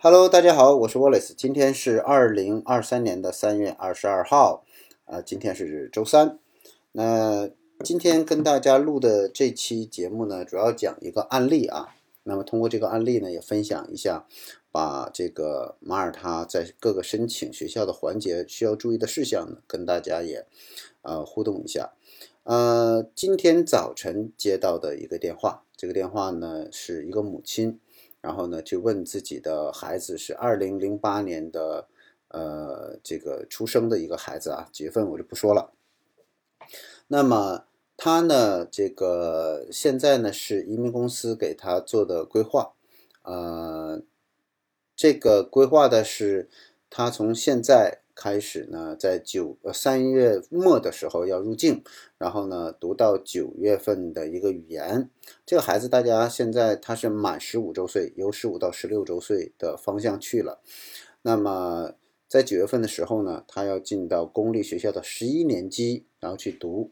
Hello，大家好，我是 Wallace。今天是二零二三年的三月二十二号，啊，今天是周三。那今天跟大家录的这期节目呢，主要讲一个案例啊。那么通过这个案例呢，也分享一下，把这个马耳他在各个申请学校的环节需要注意的事项呢，跟大家也呃互动一下。呃，今天早晨接到的一个电话，这个电话呢是一个母亲。然后呢，就问自己的孩子是二零零八年的，呃，这个出生的一个孩子啊，几月份我就不说了。那么他呢，这个现在呢是移民公司给他做的规划，呃，这个规划的是他从现在。开始呢，在九呃三月末的时候要入境，然后呢读到九月份的一个语言。这个孩子大家现在他是满十五周岁，由十五到十六周岁的方向去了。那么在九月份的时候呢，他要进到公立学校的十一年级，然后去读。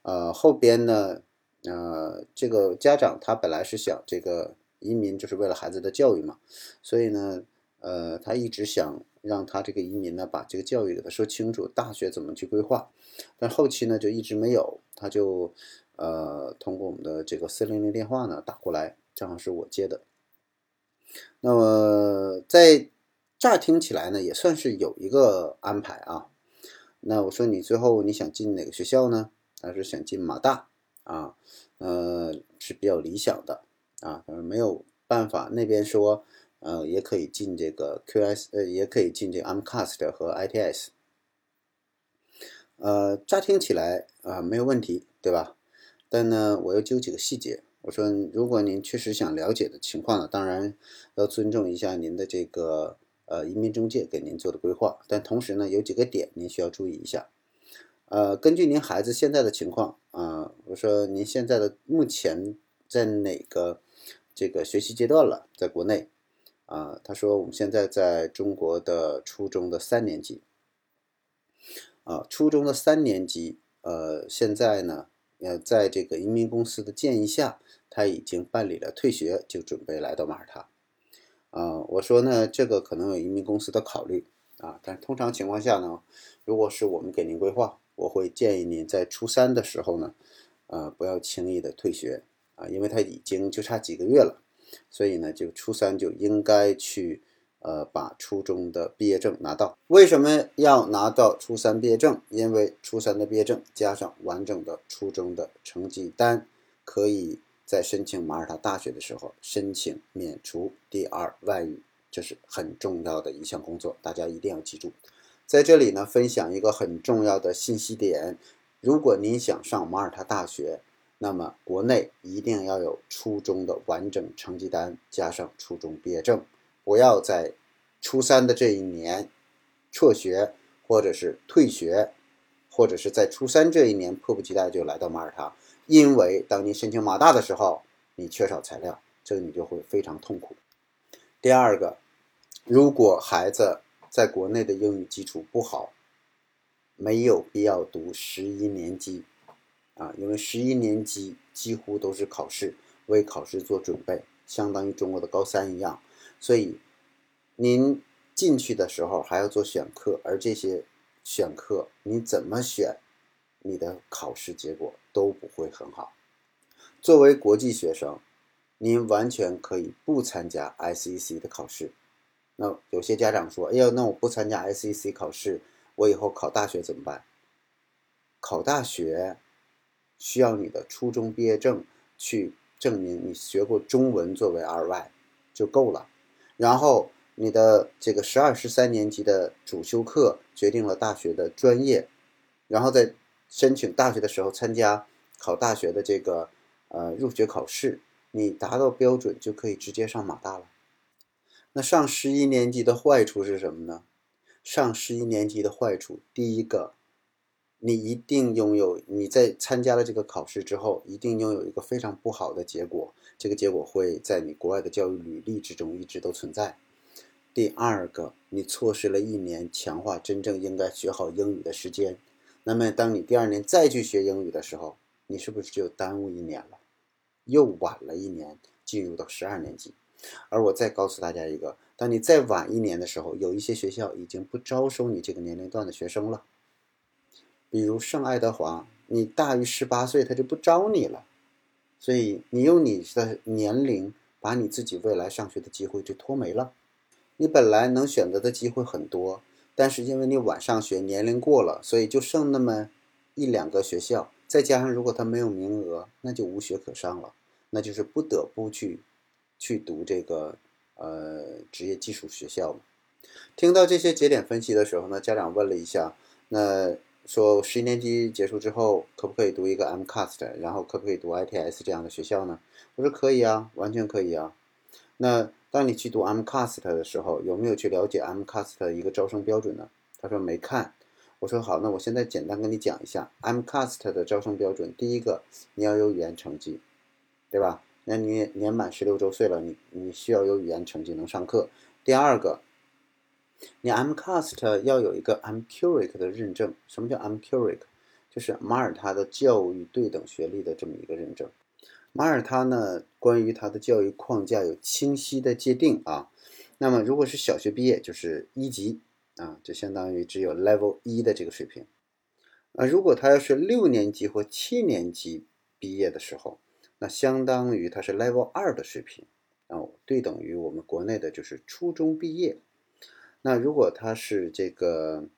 呃，后边呢，呃，这个家长他本来是想这个移民就是为了孩子的教育嘛，所以呢，呃，他一直想。让他这个移民呢，把这个教育给他说清楚，大学怎么去规划。但后期呢，就一直没有，他就呃通过我们的这个四零零电话呢打过来，正好是我接的。那么在乍听起来呢，也算是有一个安排啊。那我说你最后你想进哪个学校呢？他说想进马大啊，呃是比较理想的啊，没有办法，那边说。呃，也可以进这个 QS，呃，也可以进这个 AMCAST 和 ITS。呃，乍听起来啊没有问题，对吧？但呢，我又揪几个细节。我说，如果您确实想了解的情况呢，当然要尊重一下您的这个呃移民中介给您做的规划。但同时呢，有几个点您需要注意一下。呃，根据您孩子现在的情况啊，我说您现在的目前在哪个这个学习阶段了？在国内？啊，他说我们现在在中国的初中的三年级，啊，初中的三年级，呃，现在呢，呃，在这个移民公司的建议下，他已经办理了退学，就准备来到马耳他。啊，我说呢，这个可能有移民公司的考虑啊，但通常情况下呢，如果是我们给您规划，我会建议您在初三的时候呢，呃，不要轻易的退学啊，因为他已经就差几个月了。所以呢，就初三就应该去，呃，把初中的毕业证拿到。为什么要拿到初三毕业证？因为初三的毕业证加上完整的初中的成绩单，可以在申请马耳他大学的时候申请免除第二外语，这是很重要的一项工作，大家一定要记住。在这里呢，分享一个很重要的信息点：如果您想上马耳他大学，那么，国内一定要有初中的完整成绩单，加上初中毕业证，不要在初三的这一年辍学，或者是退学，或者是在初三这一年迫不及待就来到马耳他，因为当你申请马大的时候，你缺少材料，这个你就会非常痛苦。第二个，如果孩子在国内的英语基础不好，没有必要读十一年级。啊，因为十一年级几乎都是考试，为考试做准备，相当于中国的高三一样。所以，您进去的时候还要做选课，而这些选课你怎么选，你的考试结果都不会很好。作为国际学生，您完全可以不参加 SEC 的考试。那有些家长说：“哎呀，那我不参加 SEC 考试，我以后考大学怎么办？”考大学。需要你的初中毕业证去证明你学过中文作为二外就够了，然后你的这个十二十三年级的主修课决定了大学的专业，然后在申请大学的时候参加考大学的这个呃入学考试，你达到标准就可以直接上马大了。那上十一年级的坏处是什么呢？上十一年级的坏处，第一个。你一定拥有你在参加了这个考试之后，一定拥有一个非常不好的结果，这个结果会在你国外的教育履历之中一直都存在。第二个，你错失了一年强化真正应该学好英语的时间，那么当你第二年再去学英语的时候，你是不是就耽误一年了，又晚了一年进入到十二年级？而我再告诉大家一个。当你再晚一年的时候，有一些学校已经不招收你这个年龄段的学生了。比如圣爱德华，你大于十八岁，他就不招你了。所以你用你的年龄把你自己未来上学的机会就拖没了。你本来能选择的机会很多，但是因为你晚上学，年龄过了，所以就剩那么一两个学校。再加上如果他没有名额，那就无学可上了，那就是不得不去去读这个呃职业技术学校嘛。听到这些节点分析的时候呢，家长问了一下，那。说十一年级结束之后，可不可以读一个 MCAST，然后可不可以读 ITS 这样的学校呢？我说可以啊，完全可以啊。那当你去读 MCAST 的时候，有没有去了解 MCAST 的一个招生标准呢？他说没看。我说好，那我现在简单跟你讲一下 MCAST 的招生标准。第一个，你要有语言成绩，对吧？那你年满十六周岁了，你你需要有语言成绩能上课。第二个。你 MCAST 要有一个 MCURIC 的认证。什么叫 MCURIC？就是马耳他的教育对等学历的这么一个认证。马耳他呢，关于它的教育框架有清晰的界定啊。那么如果是小学毕业，就是一级啊，就相当于只有 Level 一的这个水平。啊，如果他要是六年级或七年级毕业的时候，那相当于他是 Level 二的水平啊，对等于我们国内的就是初中毕业。那如果他是这个，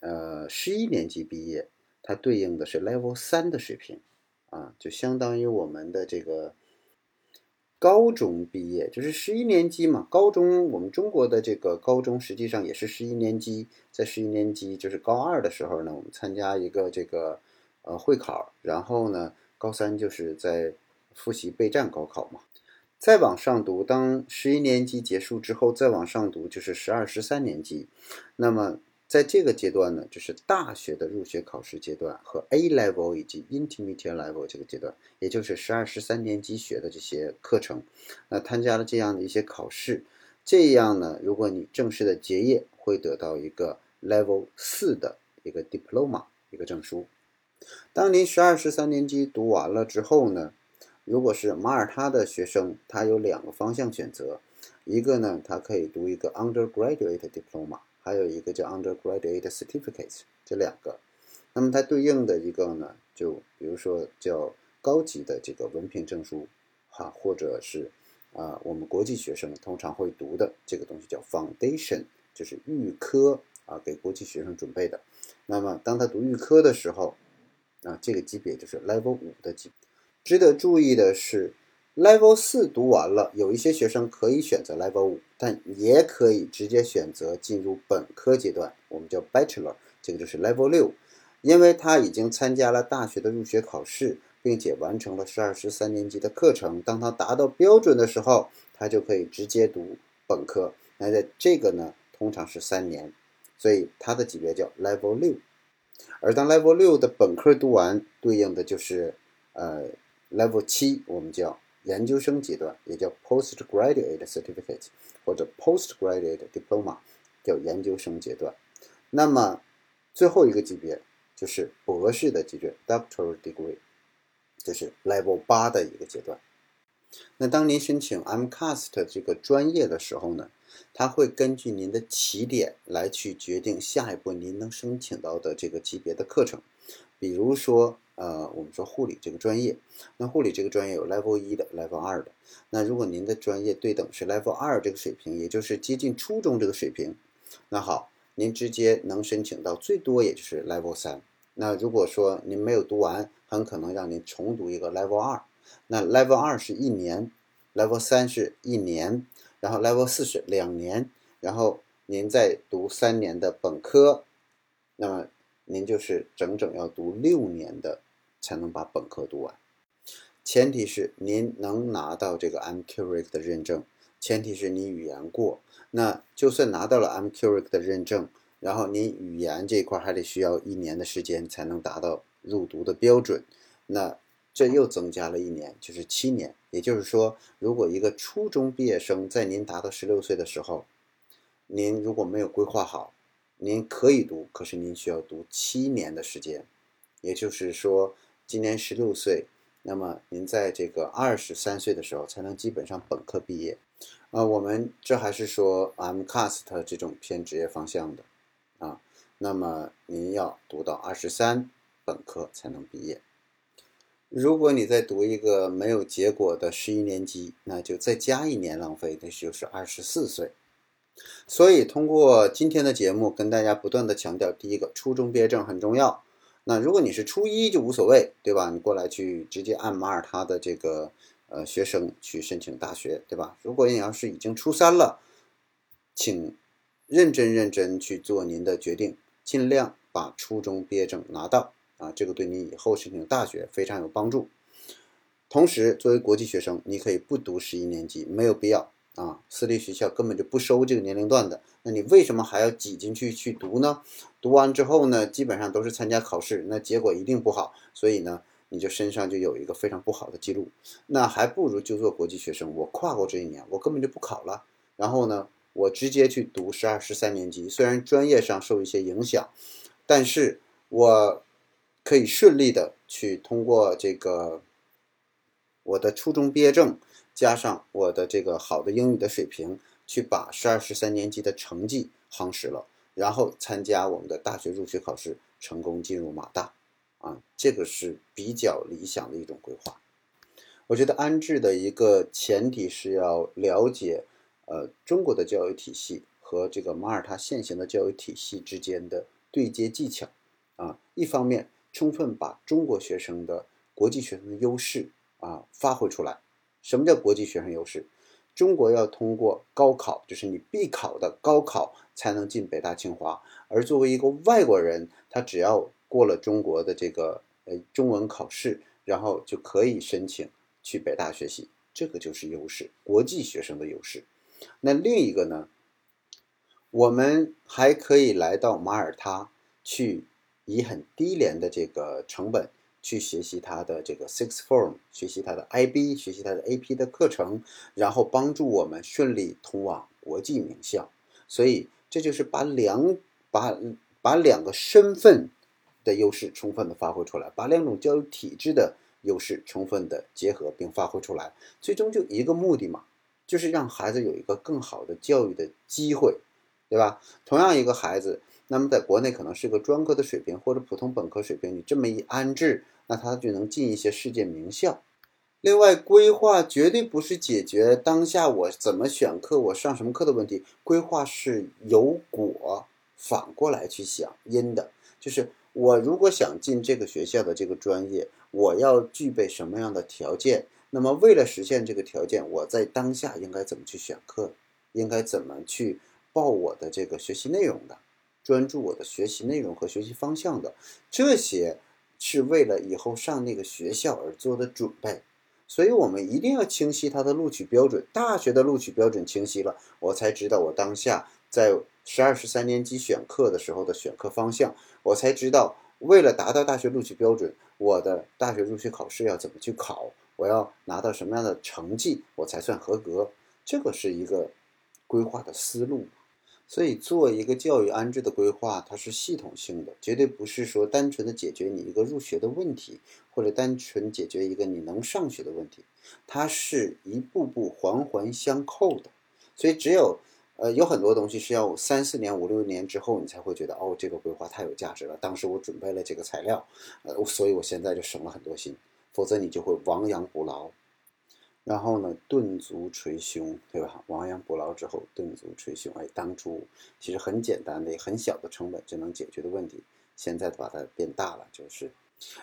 呃，十一年级毕业，它对应的是 Level 三的水平，啊，就相当于我们的这个高中毕业，就是十一年级嘛。高中我们中国的这个高中实际上也是十一年级，在十一年级就是高二的时候呢，我们参加一个这个呃会考，然后呢，高三就是在复习备战高考嘛。再往上读，当十一年级结束之后，再往上读就是十二、十三年级。那么在这个阶段呢，就是大学的入学考试阶段和 A level 以及 Intermediate level 这个阶段，也就是十二、十三年级学的这些课程。那参加了这样的一些考试，这样呢，如果你正式的结业，会得到一个 Level 四的一个 Diploma 一个证书。当您十二、十三年级读完了之后呢？如果是马耳他的学生，他有两个方向选择，一个呢，他可以读一个 undergraduate diploma，还有一个叫 undergraduate certificate，这两个。那么它对应的一个呢，就比如说叫高级的这个文凭证书，哈，或者是啊，我们国际学生通常会读的这个东西叫 foundation，就是预科啊，给国际学生准备的。那么当他读预科的时候，啊，这个级别就是 level 五的级别。值得注意的是，Level 四读完了，有一些学生可以选择 Level 五，但也可以直接选择进入本科阶段，我们叫 Bachelor，这个就是 Level 六，因为他已经参加了大学的入学考试，并且完成了十二、十三年级的课程。当他达到标准的时候，他就可以直接读本科。那在这个呢，通常是三年，所以它的级别叫 Level 六。而当 Level 六的本科读完，对应的就是呃。Level 七我们叫研究生阶段，也叫 Postgraduate Certificate 或者 Postgraduate Diploma，叫研究生阶段。那么最后一个级别就是博士的级别，Doctoral Degree，这是 Level 八的一个阶段。那当您申请 MCAST 这个专业的时候呢，它会根据您的起点来去决定下一步您能申请到的这个级别的课程，比如说。呃，我们说护理这个专业，那护理这个专业有 Level 一的，Level 二的。那如果您的专业对等是 Level 二这个水平，也就是接近初中这个水平，那好，您直接能申请到最多也就是 Level 三。那如果说您没有读完，很可能让您重读一个 Level 二。那 Level 二是一年，Level 三是一年，然后 Level 四是两年，然后您再读三年的本科，那么您就是整整要读六年的。才能把本科读完，前提是您能拿到这个 MCURIC 的认证，前提是你语言过。那就算拿到了 MCURIC 的认证，然后您语言这一块还得需要一年的时间才能达到入读的标准，那这又增加了一年，就是七年。也就是说，如果一个初中毕业生在您达到十六岁的时候，您如果没有规划好，您可以读，可是您需要读七年的时间，也就是说。今年十六岁，那么您在这个二十三岁的时候才能基本上本科毕业，啊，我们这还是说 MCAST 这种偏职业方向的啊。那么您要读到二十三本科才能毕业。如果你再读一个没有结果的十一年级，那就再加一年浪费，那就是二十四岁。所以通过今天的节目跟大家不断的强调，第一个，初中毕业证很重要。那如果你是初一就无所谓，对吧？你过来去直接按马耳他的这个呃学生去申请大学，对吧？如果你要是已经初三了，请认真认真去做您的决定，尽量把初中毕业证拿到。啊，这个对你以后申请大学非常有帮助。同时，作为国际学生，你可以不读十一年级，没有必要啊。私立学校根本就不收这个年龄段的，那你为什么还要挤进去去读呢？读完之后呢，基本上都是参加考试，那结果一定不好。所以呢，你就身上就有一个非常不好的记录。那还不如就做国际学生，我跨过这一年，我根本就不考了。然后呢，我直接去读十二、十三年级，虽然专业上受一些影响，但是我。可以顺利的去通过这个我的初中毕业证，加上我的这个好的英语的水平，去把十二、十三年级的成绩夯实了，然后参加我们的大学入学考试，成功进入马大，啊，这个是比较理想的一种规划。我觉得安置的一个前提是要了解，呃，中国的教育体系和这个马耳他现行的教育体系之间的对接技巧，啊，一方面。充分把中国学生的国际学生的优势啊发挥出来。什么叫国际学生优势？中国要通过高考，就是你必考的高考才能进北大清华。而作为一个外国人，他只要过了中国的这个呃中文考试，然后就可以申请去北大学习。这个就是优势，国际学生的优势。那另一个呢？我们还可以来到马耳他去。以很低廉的这个成本去学习他的这个 Six Form，学习他的 IB，学习他的 AP 的课程，然后帮助我们顺利通往国际名校。所以这就是把两把把两个身份的优势充分的发挥出来，把两种教育体制的优势充分的结合并发挥出来，最终就一个目的嘛，就是让孩子有一个更好的教育的机会，对吧？同样一个孩子。那么在国内可能是个专科的水平或者普通本科水平，你这么一安置，那他就能进一些世界名校。另外，规划绝对不是解决当下我怎么选课、我上什么课的问题，规划是由果反过来去想因的，就是我如果想进这个学校的这个专业，我要具备什么样的条件？那么为了实现这个条件，我在当下应该怎么去选课？应该怎么去报我的这个学习内容的？专注我的学习内容和学习方向的，这些是为了以后上那个学校而做的准备，所以我们一定要清晰它的录取标准。大学的录取标准清晰了，我才知道我当下在十二、十三年级选课的时候的选课方向，我才知道为了达到大学录取标准，我的大学入学考试要怎么去考，我要拿到什么样的成绩，我才算合格。这个是一个规划的思路。所以，做一个教育安置的规划，它是系统性的，绝对不是说单纯的解决你一个入学的问题，或者单纯解决一个你能上学的问题，它是一步步环环相扣的。所以，只有呃有很多东西是要三四年、五六年之后，你才会觉得哦，这个规划太有价值了。当时我准备了这个材料，呃，所以我现在就省了很多心，否则你就会亡羊补牢。然后呢，顿足捶胸，对吧？亡羊补牢之后，顿足捶胸。哎，当初其实很简单的、很小的成本就能解决的问题，现在把它变大了，就是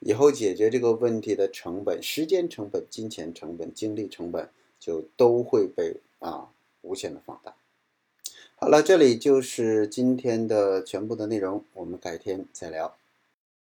以后解决这个问题的成本、时间成本、金钱成本、精力成本就都会被啊无限的放大。好了，这里就是今天的全部的内容，我们改天再聊。